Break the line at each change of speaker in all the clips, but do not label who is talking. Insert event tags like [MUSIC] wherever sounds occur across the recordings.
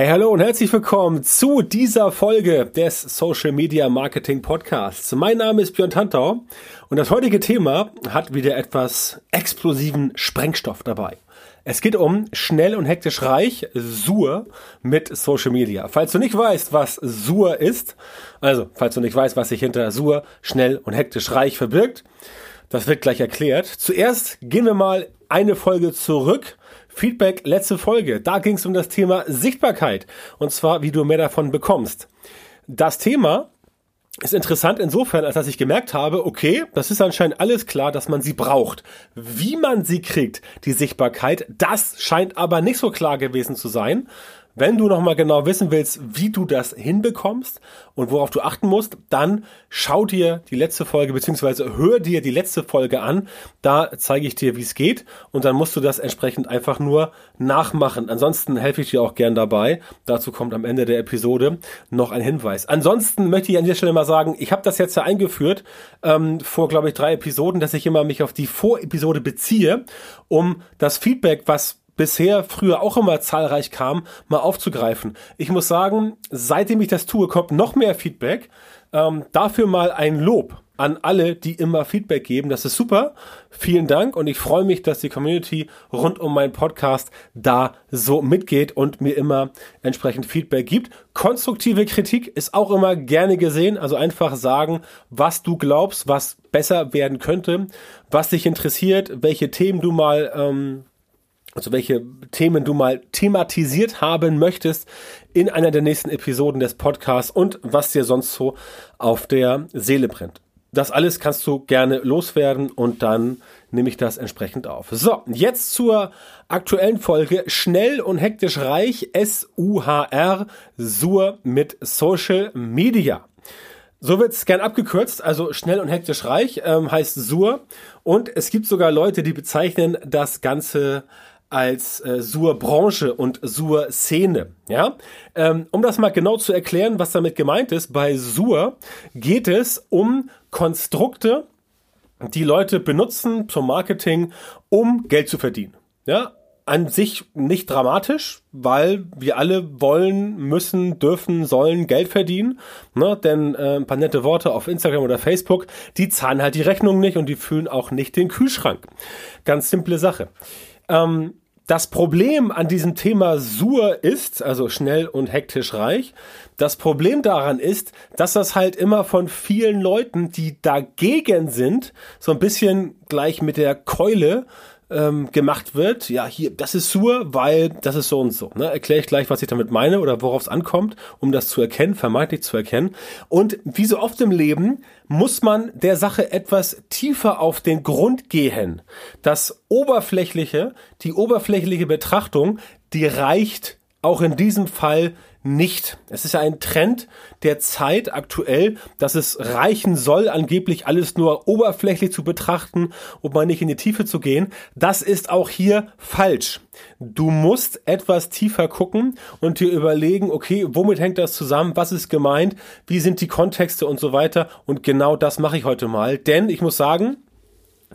Hey, hallo und herzlich willkommen zu dieser Folge des Social Media Marketing Podcasts. Mein Name ist Björn Tantau und das heutige Thema hat wieder etwas explosiven Sprengstoff dabei. Es geht um schnell und hektisch reich, Sur mit Social Media. Falls du nicht weißt, was Sur ist, also falls du nicht weißt, was sich hinter Sur schnell und hektisch reich verbirgt, das wird gleich erklärt. Zuerst gehen wir mal eine Folge zurück Feedback letzte Folge. Da ging es um das Thema Sichtbarkeit. Und zwar, wie du mehr davon bekommst. Das Thema ist interessant insofern, als dass ich gemerkt habe, okay, das ist anscheinend alles klar, dass man sie braucht. Wie man sie kriegt, die Sichtbarkeit, das scheint aber nicht so klar gewesen zu sein. Wenn du nochmal genau wissen willst, wie du das hinbekommst und worauf du achten musst, dann schau dir die letzte Folge beziehungsweise hör dir die letzte Folge an. Da zeige ich dir, wie es geht und dann musst du das entsprechend einfach nur nachmachen. Ansonsten helfe ich dir auch gern dabei. Dazu kommt am Ende der Episode noch ein Hinweis. Ansonsten möchte ich an dieser Stelle mal sagen, ich habe das jetzt ja eingeführt ähm, vor, glaube ich, drei Episoden, dass ich immer mich auf die Vorepisode beziehe, um das Feedback, was bisher früher auch immer zahlreich kam, mal aufzugreifen. Ich muss sagen, seitdem ich das tue, kommt noch mehr Feedback. Ähm, dafür mal ein Lob an alle, die immer Feedback geben. Das ist super. Vielen Dank und ich freue mich, dass die Community rund um meinen Podcast da so mitgeht und mir immer entsprechend Feedback gibt. Konstruktive Kritik ist auch immer gerne gesehen. Also einfach sagen, was du glaubst, was besser werden könnte, was dich interessiert, welche Themen du mal ähm, also welche Themen du mal thematisiert haben möchtest in einer der nächsten Episoden des Podcasts und was dir sonst so auf der Seele brennt. Das alles kannst du gerne loswerden und dann nehme ich das entsprechend auf. So, jetzt zur aktuellen Folge Schnell und hektisch reich S-U-H-R Sur mit Social Media. So wird es gern abgekürzt, also schnell und hektisch reich ähm, heißt Sur und es gibt sogar Leute, die bezeichnen das Ganze als äh, Sur-Branche und Sur-Szene. Ja? Ähm, um das mal genau zu erklären, was damit gemeint ist, bei Sur geht es um Konstrukte, die Leute benutzen zum Marketing, um Geld zu verdienen. Ja, an sich nicht dramatisch, weil wir alle wollen, müssen, dürfen, sollen Geld verdienen. Ne? Denn äh, ein paar nette Worte auf Instagram oder Facebook, die zahlen halt die Rechnung nicht und die füllen auch nicht den Kühlschrank. Ganz simple Sache. Ähm, das Problem an diesem Thema Sur ist, also schnell und hektisch reich, das Problem daran ist, dass das halt immer von vielen Leuten, die dagegen sind, so ein bisschen gleich mit der Keule ähm, gemacht wird, ja, hier, das ist Sur, weil das ist so und so. Ne? Erkläre ich gleich, was ich damit meine oder worauf es ankommt, um das zu erkennen, vermeintlich zu erkennen. Und wie so oft im Leben muss man der Sache etwas tiefer auf den Grund gehen. Das Oberflächliche, die oberflächliche Betrachtung, die reicht auch in diesem Fall nicht. Es ist ja ein Trend der Zeit aktuell, dass es reichen soll, angeblich alles nur oberflächlich zu betrachten, um mal nicht in die Tiefe zu gehen. Das ist auch hier falsch. Du musst etwas tiefer gucken und dir überlegen, okay, womit hängt das zusammen? Was ist gemeint? Wie sind die Kontexte und so weiter? Und genau das mache ich heute mal. Denn ich muss sagen,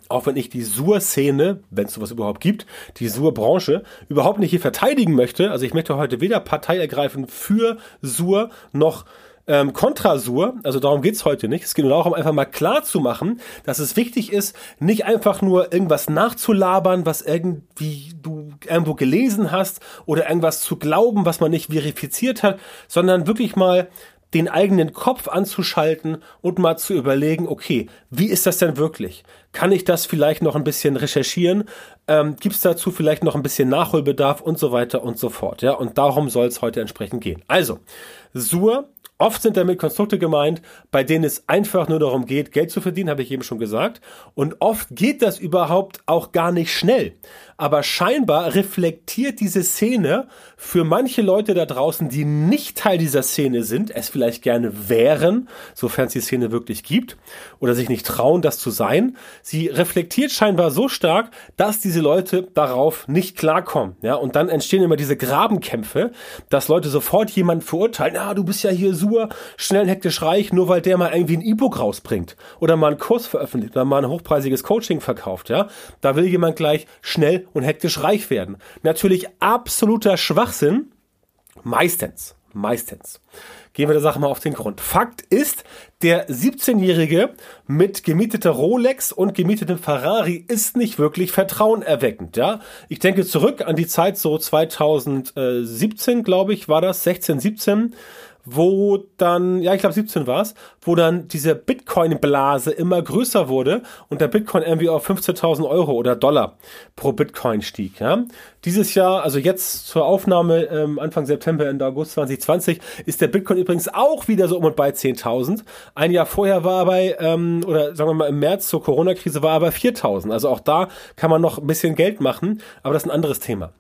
auch wenn ich die Sur-Szene, wenn es sowas überhaupt gibt, die Sur-Branche, überhaupt nicht hier verteidigen möchte. Also ich möchte heute weder Partei ergreifen für Sur noch ähm, Kontrasur, also darum geht's heute nicht. Es geht nur darum, einfach mal klar zu machen, dass es wichtig ist, nicht einfach nur irgendwas nachzulabern, was irgendwie du irgendwo gelesen hast oder irgendwas zu glauben, was man nicht verifiziert hat, sondern wirklich mal den eigenen Kopf anzuschalten und mal zu überlegen, okay, wie ist das denn wirklich? Kann ich das vielleicht noch ein bisschen recherchieren? Ähm, Gibt es dazu vielleicht noch ein bisschen Nachholbedarf und so weiter und so fort? Ja, und darum soll es heute entsprechend gehen. Also, Sur Oft sind damit Konstrukte gemeint, bei denen es einfach nur darum geht, Geld zu verdienen, habe ich eben schon gesagt. Und oft geht das überhaupt auch gar nicht schnell. Aber scheinbar reflektiert diese Szene für manche Leute da draußen, die nicht Teil dieser Szene sind, es vielleicht gerne wären, sofern es die Szene wirklich gibt, oder sich nicht trauen, das zu sein. Sie reflektiert scheinbar so stark, dass diese Leute darauf nicht klarkommen. Ja, und dann entstehen immer diese Grabenkämpfe, dass Leute sofort jemanden verurteilen, ah, du bist ja hier super, schnell hektisch reich, nur weil der mal irgendwie ein E-Book rausbringt oder mal einen Kurs veröffentlicht oder mal ein hochpreisiges Coaching verkauft. Ja, da will jemand gleich schnell und hektisch reich werden. Natürlich absoluter Schwachsinn. Meistens. Meistens. Gehen wir der Sache mal auf den Grund. Fakt ist, der 17-Jährige mit gemieteter Rolex und gemietetem Ferrari ist nicht wirklich vertrauenerweckend, ja. Ich denke zurück an die Zeit so 2017, glaube ich, war das, 16, 17 wo dann, ja, ich glaube 17 war es, wo dann diese Bitcoin-Blase immer größer wurde und der Bitcoin irgendwie auf 15.000 Euro oder Dollar pro Bitcoin stieg. Ja. Dieses Jahr, also jetzt zur Aufnahme ähm, Anfang September, Ende August 2020, ist der Bitcoin übrigens auch wieder so um und bei 10.000. Ein Jahr vorher war er bei, ähm, oder sagen wir mal im März zur Corona-Krise war er bei 4.000. Also auch da kann man noch ein bisschen Geld machen, aber das ist ein anderes Thema.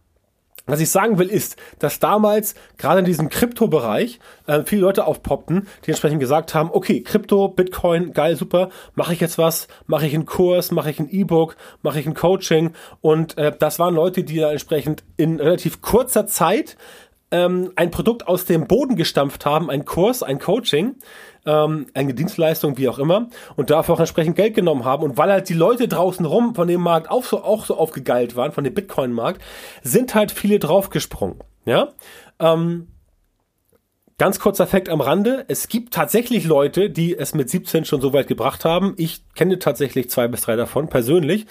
Was ich sagen will, ist, dass damals gerade in diesem Krypto-Bereich äh, viele Leute aufpoppten, die entsprechend gesagt haben, okay, Krypto, Bitcoin, geil, super, mache ich jetzt was, mache ich einen Kurs, mache ich ein E-Book, mache ich ein Coaching? Und äh, das waren Leute, die da entsprechend in relativ kurzer Zeit ähm, ein Produkt aus dem Boden gestampft haben, ein Kurs, ein Coaching, ähm, eine Dienstleistung, wie auch immer, und dafür auch entsprechend Geld genommen haben. Und weil halt die Leute draußen rum von dem Markt auch so, auch so aufgegeilt waren, von dem Bitcoin-Markt, sind halt viele draufgesprungen. Ja. Ähm, Ganz kurzer Fakt am Rande. Es gibt tatsächlich Leute, die es mit 17 schon so weit gebracht haben. Ich kenne tatsächlich zwei bis drei davon persönlich.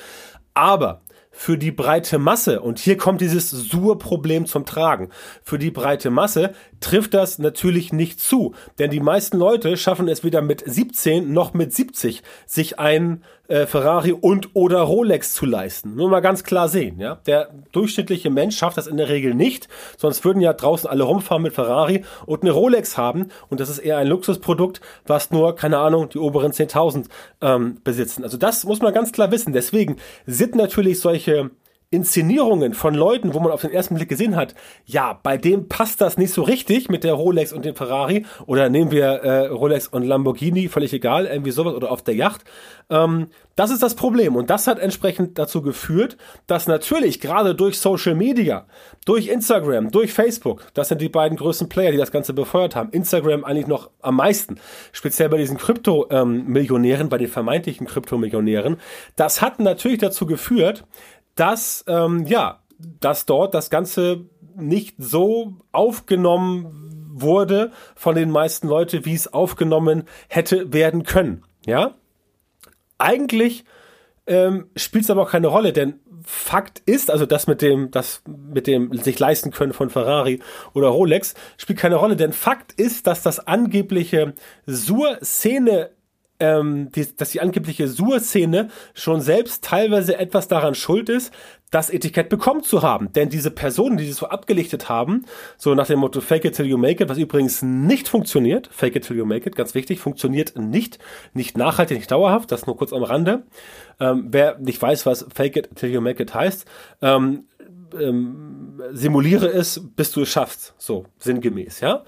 Aber für die breite Masse, und hier kommt dieses Sur-Problem zum Tragen, für die breite Masse trifft das natürlich nicht zu. Denn die meisten Leute schaffen es weder mit 17 noch mit 70, sich ein äh, Ferrari und oder Rolex zu leisten. Nur mal ganz klar sehen, ja. Der durchschnittliche Mensch schafft das in der Regel nicht, sonst würden ja draußen alle rumfahren mit Ferrari und eine Rolex haben und das ist eher ein Luxusprodukt, was nur, keine Ahnung, die oberen 10.000 ähm, besitzen. Also das muss man ganz klar wissen. Deswegen sind natürlich solche Inszenierungen von Leuten, wo man auf den ersten Blick gesehen hat, ja, bei dem passt das nicht so richtig mit der Rolex und dem Ferrari oder nehmen wir äh, Rolex und Lamborghini, völlig egal, irgendwie sowas oder auf der Yacht. Ähm, das ist das Problem und das hat entsprechend dazu geführt, dass natürlich gerade durch Social Media, durch Instagram, durch Facebook, das sind die beiden größten Player, die das Ganze befeuert haben. Instagram eigentlich noch am meisten, speziell bei diesen Krypto-Millionären, ähm, bei den vermeintlichen Krypto-Millionären. Das hat natürlich dazu geführt, dass, ähm, ja, dass dort das Ganze nicht so aufgenommen wurde von den meisten Leuten, wie es aufgenommen hätte werden können. Ja, eigentlich ähm, spielt es aber auch keine Rolle, denn Fakt ist, also das mit dem, das mit dem sich leisten können von Ferrari oder Rolex spielt keine Rolle, denn Fakt ist, dass das angebliche Sur-Szene ähm, die, dass die angebliche Sur-Szene schon selbst teilweise etwas daran schuld ist, das Etikett bekommen zu haben. Denn diese Personen, die das so abgelichtet haben, so nach dem Motto Fake it till you make it, was übrigens nicht funktioniert, Fake it till you make it, ganz wichtig, funktioniert nicht, nicht nachhaltig, nicht dauerhaft, das nur kurz am Rande. Ähm, wer nicht weiß, was Fake it till you make it heißt, ähm, ähm, simuliere es, bis du es schaffst, so sinngemäß, ja.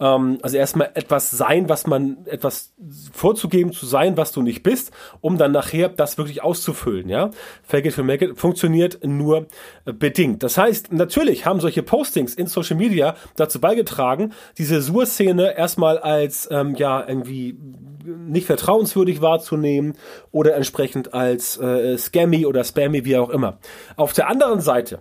Ähm, also erstmal etwas sein, was man, etwas vorzugeben zu sein, was du nicht bist, um dann nachher das wirklich auszufüllen, ja. Fake it to make it funktioniert nur äh, bedingt. Das heißt, natürlich haben solche Postings in Social Media dazu beigetragen, diese Sur-Szene erstmal als, ähm, ja, irgendwie nicht vertrauenswürdig wahrzunehmen oder entsprechend als äh, scammy oder spammy, wie auch immer. Auf der anderen Seite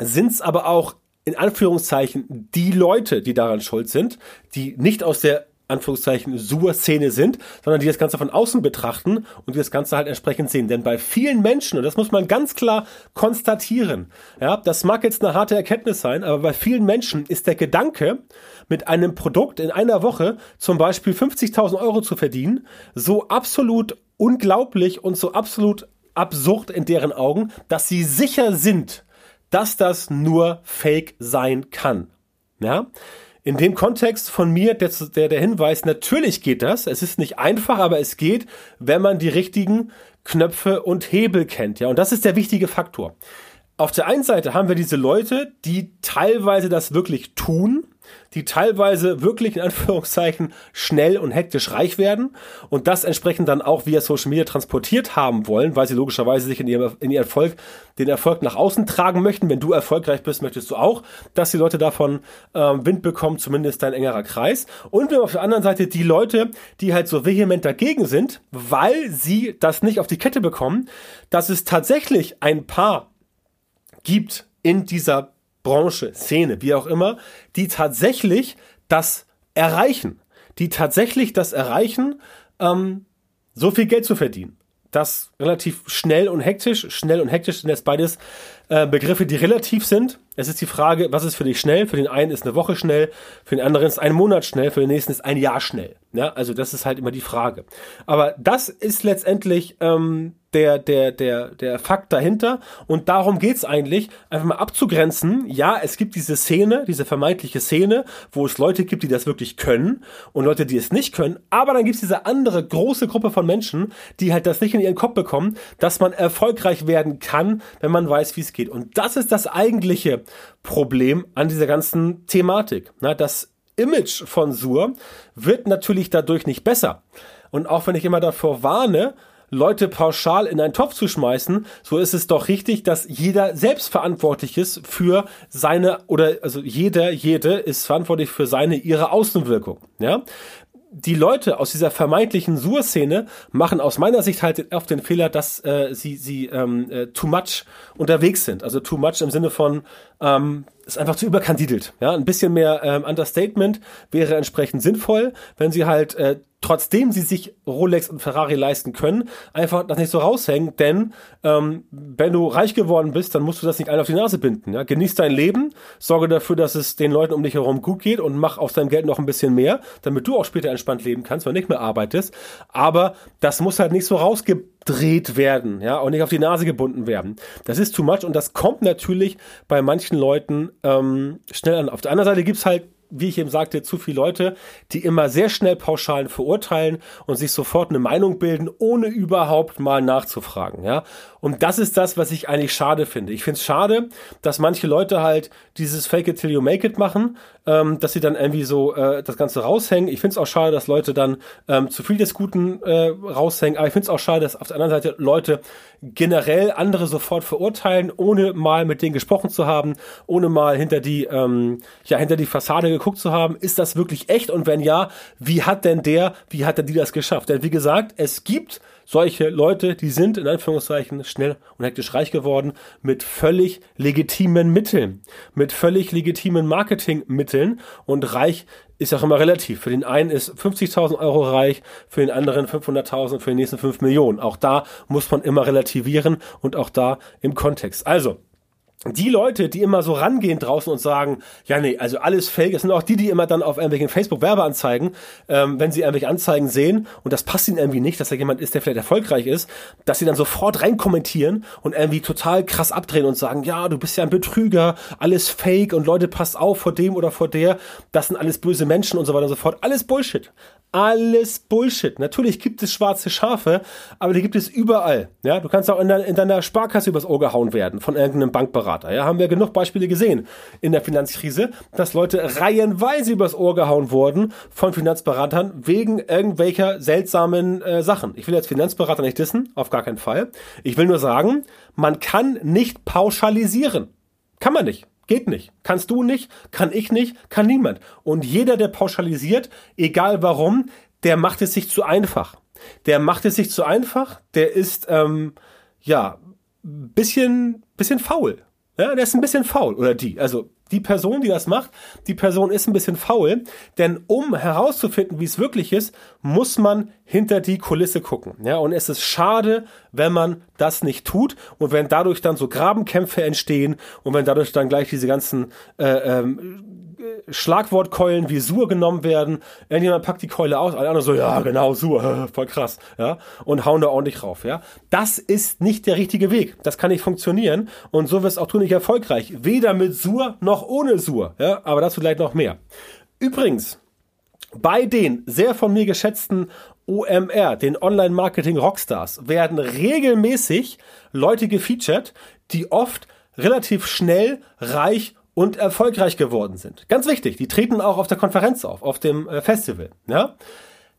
sind es aber auch in Anführungszeichen die Leute, die daran schuld sind, die nicht aus der Anführungszeichen Sur-Szene sind, sondern die das Ganze von außen betrachten und die das Ganze halt entsprechend sehen. Denn bei vielen Menschen, und das muss man ganz klar konstatieren, ja, das mag jetzt eine harte Erkenntnis sein, aber bei vielen Menschen ist der Gedanke, mit einem Produkt in einer Woche zum Beispiel 50.000 Euro zu verdienen, so absolut unglaublich und so absolut absurd in deren Augen, dass sie sicher sind, dass das nur Fake sein kann. Ja? In dem Kontext von mir der, der, der Hinweis, natürlich geht das. Es ist nicht einfach, aber es geht, wenn man die richtigen Knöpfe und Hebel kennt. Ja, und das ist der wichtige Faktor. Auf der einen Seite haben wir diese Leute, die teilweise das wirklich tun, die teilweise wirklich in Anführungszeichen schnell und hektisch reich werden und das entsprechend dann auch via Social Media transportiert haben wollen, weil sie logischerweise sich in ihrem, in ihrem Erfolg, den Erfolg nach außen tragen möchten. Wenn du erfolgreich bist, möchtest du auch, dass die Leute davon ähm, Wind bekommen, zumindest dein engerer Kreis. Und wir haben auf der anderen Seite die Leute, die halt so vehement dagegen sind, weil sie das nicht auf die Kette bekommen, dass es tatsächlich ein paar gibt in dieser Branche, Szene, wie auch immer, die tatsächlich das erreichen, die tatsächlich das erreichen, ähm, so viel Geld zu verdienen. Das relativ schnell und hektisch. Schnell und hektisch sind jetzt beides äh, Begriffe, die relativ sind. Es ist die Frage, was ist für dich schnell? Für den einen ist eine Woche schnell, für den anderen ist ein Monat schnell, für den nächsten ist ein Jahr schnell. Ja, also das ist halt immer die Frage. Aber das ist letztendlich ähm, der, der, der, der Fakt dahinter. Und darum geht's eigentlich, einfach mal abzugrenzen. Ja, es gibt diese Szene, diese vermeintliche Szene, wo es Leute gibt, die das wirklich können und Leute, die es nicht können. Aber dann gibt's diese andere große Gruppe von Menschen, die halt das nicht in ihren Kopf bekommen, dass man erfolgreich werden kann, wenn man weiß, wie es geht. Und das ist das eigentliche Problem an dieser ganzen Thematik. Na, das Image von Sur wird natürlich dadurch nicht besser. Und auch wenn ich immer davor warne, Leute pauschal in einen Topf zu schmeißen, so ist es doch richtig, dass jeder selbst verantwortlich ist für seine oder also jeder, jede ist verantwortlich für seine ihre Außenwirkung. Ja, die Leute aus dieser vermeintlichen Sur-Szene machen aus meiner Sicht halt oft den Fehler, dass äh, sie, sie ähm, äh, too much unterwegs sind. Also too much im Sinne von, ähm, ist einfach zu überkandidelt. Ja, ein bisschen mehr ähm, Understatement wäre entsprechend sinnvoll, wenn sie halt äh, trotzdem sie sich Rolex und Ferrari leisten können, einfach das nicht so raushängen, denn ähm, wenn du reich geworden bist, dann musst du das nicht allen auf die Nase binden. Ja? Genieß dein Leben, sorge dafür, dass es den Leuten um dich herum gut geht und mach aus deinem Geld noch ein bisschen mehr, damit du auch später entspannt leben kannst, wenn du nicht mehr arbeitest. Aber das muss halt nicht so rausgedreht werden, ja, und nicht auf die Nase gebunden werden. Das ist too much und das kommt natürlich bei manchen Leuten ähm, schnell an. Auf der anderen Seite gibt's halt wie ich eben sagte, zu viele Leute, die immer sehr schnell Pauschalen verurteilen und sich sofort eine Meinung bilden, ohne überhaupt mal nachzufragen, ja. Und das ist das, was ich eigentlich schade finde. Ich finde es schade, dass manche Leute halt dieses Fake it till you make it machen, ähm, dass sie dann irgendwie so äh, das Ganze raushängen. Ich finde es auch schade, dass Leute dann ähm, zu viel des Guten äh, raushängen. Aber ich finde es auch schade, dass auf der anderen Seite Leute generell andere sofort verurteilen, ohne mal mit denen gesprochen zu haben, ohne mal hinter die, ähm, ja, hinter die Fassade geguckt zu haben. Ist das wirklich echt? Und wenn ja, wie hat denn der, wie hat denn die das geschafft? Denn wie gesagt, es gibt solche Leute, die sind in Anführungszeichen schnell und hektisch reich geworden mit völlig legitimen Mitteln, mit völlig legitimen Marketingmitteln und reich ist auch immer relativ. Für den einen ist 50.000 Euro reich, für den anderen 500.000, für den nächsten 5 Millionen. Auch da muss man immer relativieren und auch da im Kontext. Also, die Leute, die immer so rangehen draußen und sagen, ja nee, also alles fake, es sind auch die, die immer dann auf irgendwelchen Facebook-Werbeanzeigen, ähm, wenn sie irgendwelche Anzeigen sehen und das passt ihnen irgendwie nicht, dass da jemand ist, der vielleicht erfolgreich ist, dass sie dann sofort reinkommentieren und irgendwie total krass abdrehen und sagen, ja, du bist ja ein Betrüger, alles fake und Leute, passt auf vor dem oder vor der, das sind alles böse Menschen und so weiter und so fort. Alles Bullshit. Alles Bullshit. Natürlich gibt es schwarze Schafe, aber die gibt es überall. Ja, du kannst auch in, de in deiner Sparkasse übers Ohr gehauen werden von irgendeinem Bankberater. Ja, haben wir genug Beispiele gesehen in der Finanzkrise, dass Leute reihenweise übers Ohr gehauen wurden von Finanzberatern wegen irgendwelcher seltsamen äh, Sachen. Ich will jetzt Finanzberater nicht dissen, auf gar keinen Fall. Ich will nur sagen, man kann nicht pauschalisieren. Kann man nicht. Geht nicht. Kannst du nicht, kann ich nicht, kann niemand. Und jeder, der pauschalisiert, egal warum, der macht es sich zu einfach. Der macht es sich zu einfach, der ist, ähm, ja, bisschen, bisschen faul. Ja, der ist ein bisschen faul, oder die. Also die Person, die das macht, die Person ist ein bisschen faul, denn um herauszufinden, wie es wirklich ist, muss man hinter die Kulisse gucken. Ja, und es ist schade, wenn man das nicht tut und wenn dadurch dann so Grabenkämpfe entstehen und wenn dadurch dann gleich diese ganzen äh, ähm, Schlagwortkeulen wie Sur genommen werden. Irgendjemand packt die Keule aus, alle anderen so, ja, genau, Sur, [LAUGHS] voll krass, ja, und hauen da ordentlich rauf, ja. Das ist nicht der richtige Weg. Das kann nicht funktionieren und so wirst auch du nicht erfolgreich. Weder mit Sur noch ohne Sur, ja, aber dazu gleich noch mehr. Übrigens, bei den sehr von mir geschätzten OMR, den Online Marketing Rockstars, werden regelmäßig Leute gefeatured, die oft relativ schnell reich und erfolgreich geworden sind. Ganz wichtig, die treten auch auf der Konferenz auf, auf dem äh, Festival. Ja?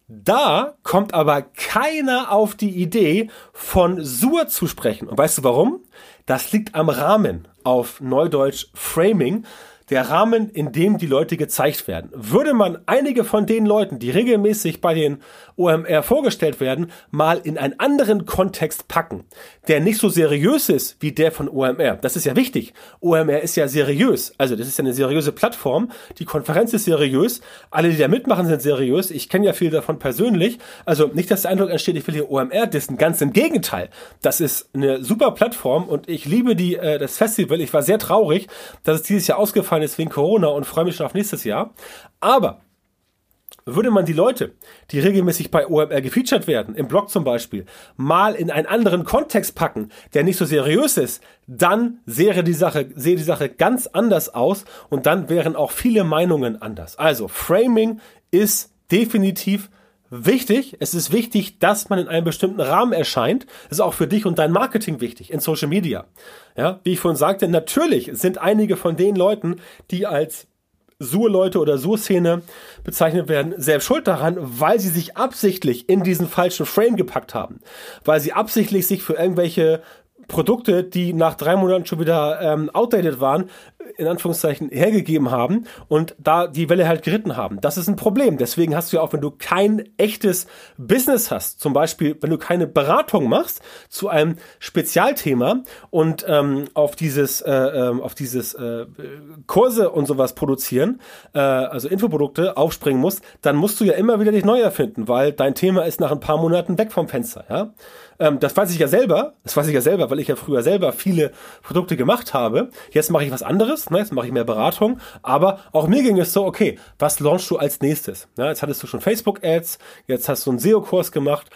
Da kommt aber keiner auf die Idee, von Sur zu sprechen. Und weißt du warum? Das liegt am Rahmen, auf Neudeutsch Framing. Der Rahmen, in dem die Leute gezeigt werden. Würde man einige von den Leuten, die regelmäßig bei den OMR vorgestellt werden, mal in einen anderen Kontext packen, der nicht so seriös ist wie der von OMR. Das ist ja wichtig. OMR ist ja seriös. Also das ist ja eine seriöse Plattform. Die Konferenz ist seriös. Alle, die da mitmachen, sind seriös. Ich kenne ja viel davon persönlich. Also nicht, dass der Eindruck entsteht, ich will hier OMR dissen. Ganz im Gegenteil. Das ist eine super Plattform und ich liebe die, äh, das Festival. Ich war sehr traurig, dass es dieses Jahr ausgefallen ist wegen Corona und freue mich schon auf nächstes Jahr. Aber würde man die Leute, die regelmäßig bei OMR gefeatured werden, im Blog zum Beispiel, mal in einen anderen Kontext packen, der nicht so seriös ist, dann sähe die Sache, sehe die Sache ganz anders aus und dann wären auch viele Meinungen anders. Also Framing ist definitiv wichtig. Es ist wichtig, dass man in einem bestimmten Rahmen erscheint. Das ist auch für dich und dein Marketing wichtig in Social Media. Ja, wie ich vorhin sagte, natürlich sind einige von den Leuten, die als Sur-Leute oder Sur-Szene bezeichnet werden, selbst schuld daran, weil sie sich absichtlich in diesen falschen Frame gepackt haben. Weil sie absichtlich sich für irgendwelche Produkte, die nach drei Monaten schon wieder ähm, outdated waren, in Anführungszeichen hergegeben haben und da die Welle halt geritten haben. Das ist ein Problem. Deswegen hast du ja auch, wenn du kein echtes Business hast, zum Beispiel, wenn du keine Beratung machst zu einem Spezialthema und ähm, auf dieses, äh, ähm, auf dieses äh, Kurse und sowas produzieren, äh, also Infoprodukte aufspringen musst, dann musst du ja immer wieder dich neu erfinden, weil dein Thema ist nach ein paar Monaten weg vom Fenster. Ja? Ähm, das weiß ich ja selber. Das weiß ich ja selber, weil ich ja früher selber viele Produkte gemacht habe. Jetzt mache ich was anderes. Ne? Jetzt mache ich mehr Beratung. Aber auch mir ging es so, okay, was launchst du als nächstes? Ja, jetzt hattest du schon Facebook-Ads. Jetzt hast du einen SEO-Kurs gemacht.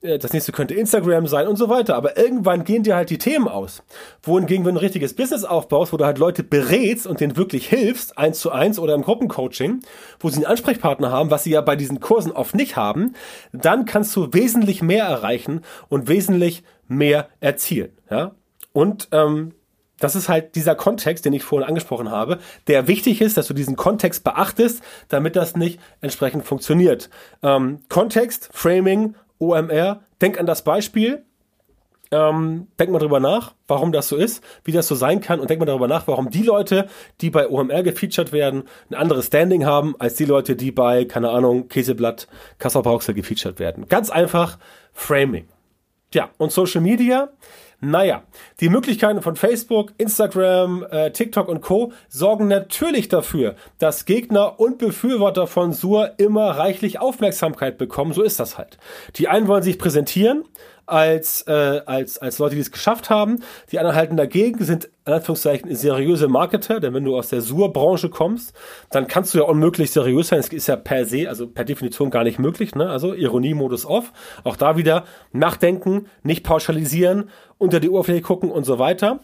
Äh, das nächste könnte Instagram sein und so weiter. Aber irgendwann gehen dir halt die Themen aus. Wohingegen, wenn du ein richtiges Business aufbaust, wo du halt Leute berätst und denen wirklich hilfst, eins zu eins oder im Gruppencoaching, wo sie einen Ansprechpartner haben, was sie ja bei diesen Kursen oft nicht haben, dann kannst du wesentlich mehr erreichen und wesentlich mehr erzielen. Ja? Und ähm, das ist halt dieser Kontext, den ich vorhin angesprochen habe, der wichtig ist, dass du diesen Kontext beachtest, damit das nicht entsprechend funktioniert. Ähm, Kontext, Framing OMR, denk an das Beispiel, ähm, denk mal drüber nach, warum das so ist, wie das so sein kann und denk mal darüber nach, warum die Leute, die bei OMR gefeatured werden, ein anderes Standing haben, als die Leute, die bei, keine Ahnung, Käseblatt, Kassel Brauxel gefeatured werden. Ganz einfach Framing. Ja, und Social Media, naja, die Möglichkeiten von Facebook, Instagram, äh, TikTok und Co. sorgen natürlich dafür, dass Gegner und Befürworter von Sur immer reichlich Aufmerksamkeit bekommen. So ist das halt. Die einen wollen sich präsentieren, als, äh, als, als Leute, die es geschafft haben. Die anderen halten dagegen, sind in Anführungszeichen seriöse Marketer, denn wenn du aus der Sur-Branche kommst, dann kannst du ja unmöglich seriös sein. Es ist ja per se, also per Definition gar nicht möglich. Ne? Also Ironie-Modus off. Auch da wieder nachdenken, nicht pauschalisieren, unter die Oberfläche gucken und so weiter.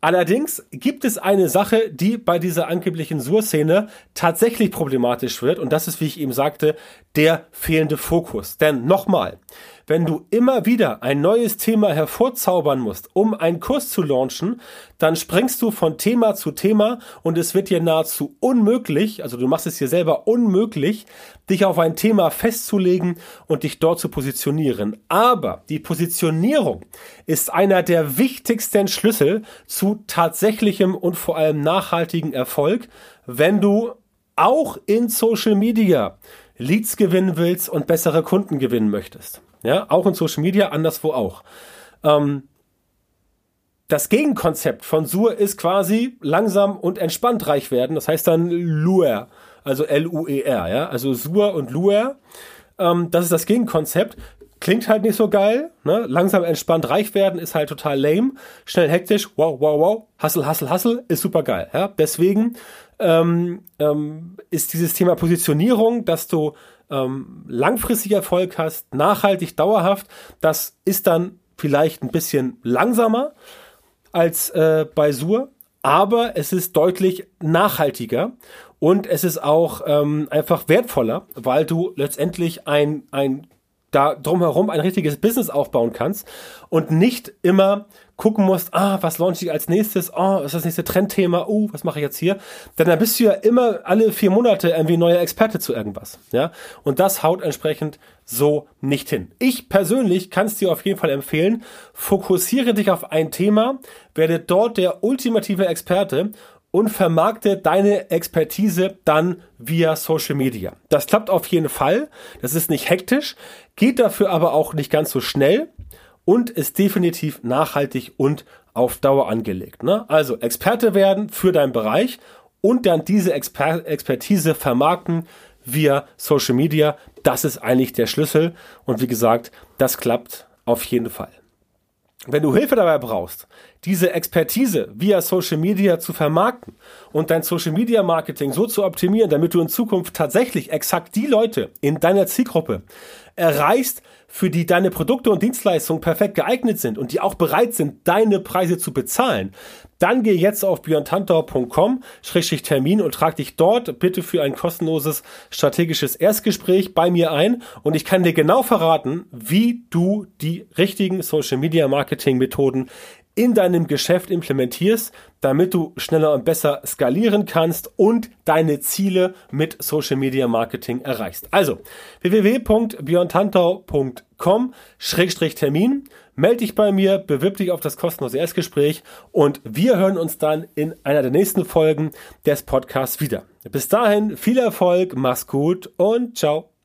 Allerdings gibt es eine Sache, die bei dieser angeblichen Sur-Szene tatsächlich problematisch wird und das ist, wie ich eben sagte, der fehlende Fokus. Denn nochmal, wenn du immer wieder ein neues Thema hervorzaubern musst, um einen Kurs zu launchen, dann springst du von Thema zu Thema und es wird dir nahezu unmöglich, also du machst es dir selber unmöglich, dich auf ein Thema festzulegen und dich dort zu positionieren. Aber die Positionierung ist einer der wichtigsten Schlüssel zu tatsächlichem und vor allem nachhaltigen Erfolg, wenn du auch in Social Media Leads gewinnen willst und bessere Kunden gewinnen möchtest. Ja, auch in Social Media, anderswo auch. Ähm, das Gegenkonzept von Sur ist quasi langsam und entspannt reich werden. Das heißt dann Luer, also L-U-E-R, ja, also Sur und Luer. Ähm, das ist das Gegenkonzept. Klingt halt nicht so geil, ne? Langsam entspannt reich werden ist halt total lame. Schnell hektisch, wow, wow, wow. Hustle, hustle, hustle ist super geil, ja. Deswegen ähm, ähm, ist dieses Thema Positionierung, dass du ähm, langfristig Erfolg hast, nachhaltig, dauerhaft, das ist dann vielleicht ein bisschen langsamer als äh, bei Sur, aber es ist deutlich nachhaltiger und es ist auch ähm, einfach wertvoller, weil du letztendlich ein, ein da drumherum ein richtiges Business aufbauen kannst und nicht immer gucken musst, ah, was launche ich als nächstes, oh, ist das nächste Trendthema, uh, was mache ich jetzt hier? Denn dann bist du ja immer alle vier Monate irgendwie neuer Experte zu irgendwas, ja? Und das haut entsprechend so nicht hin. Ich persönlich kann es dir auf jeden Fall empfehlen, fokussiere dich auf ein Thema, werde dort der ultimative Experte und vermarkte deine Expertise dann via Social Media. Das klappt auf jeden Fall. Das ist nicht hektisch, geht dafür aber auch nicht ganz so schnell und ist definitiv nachhaltig und auf Dauer angelegt. Ne? Also Experte werden für deinen Bereich und dann diese Exper Expertise vermarkten via Social Media. Das ist eigentlich der Schlüssel. Und wie gesagt, das klappt auf jeden Fall. Wenn du Hilfe dabei brauchst, diese Expertise via Social Media zu vermarkten und dein Social Media Marketing so zu optimieren, damit du in Zukunft tatsächlich exakt die Leute in deiner Zielgruppe erreichst, für die deine Produkte und Dienstleistungen perfekt geeignet sind und die auch bereit sind, deine Preise zu bezahlen, dann geh jetzt auf björntantor.com-termin und trag dich dort bitte für ein kostenloses strategisches Erstgespräch bei mir ein. Und ich kann dir genau verraten, wie du die richtigen Social Media Marketing Methoden in deinem Geschäft implementierst, damit du schneller und besser skalieren kannst und deine Ziele mit Social Media Marketing erreichst. Also www.björntantau.com-termin. Melde dich bei mir, bewirb dich auf das kostenlose Erstgespräch und wir hören uns dann in einer der nächsten Folgen des Podcasts wieder. Bis dahin viel Erfolg, mach's gut und ciao.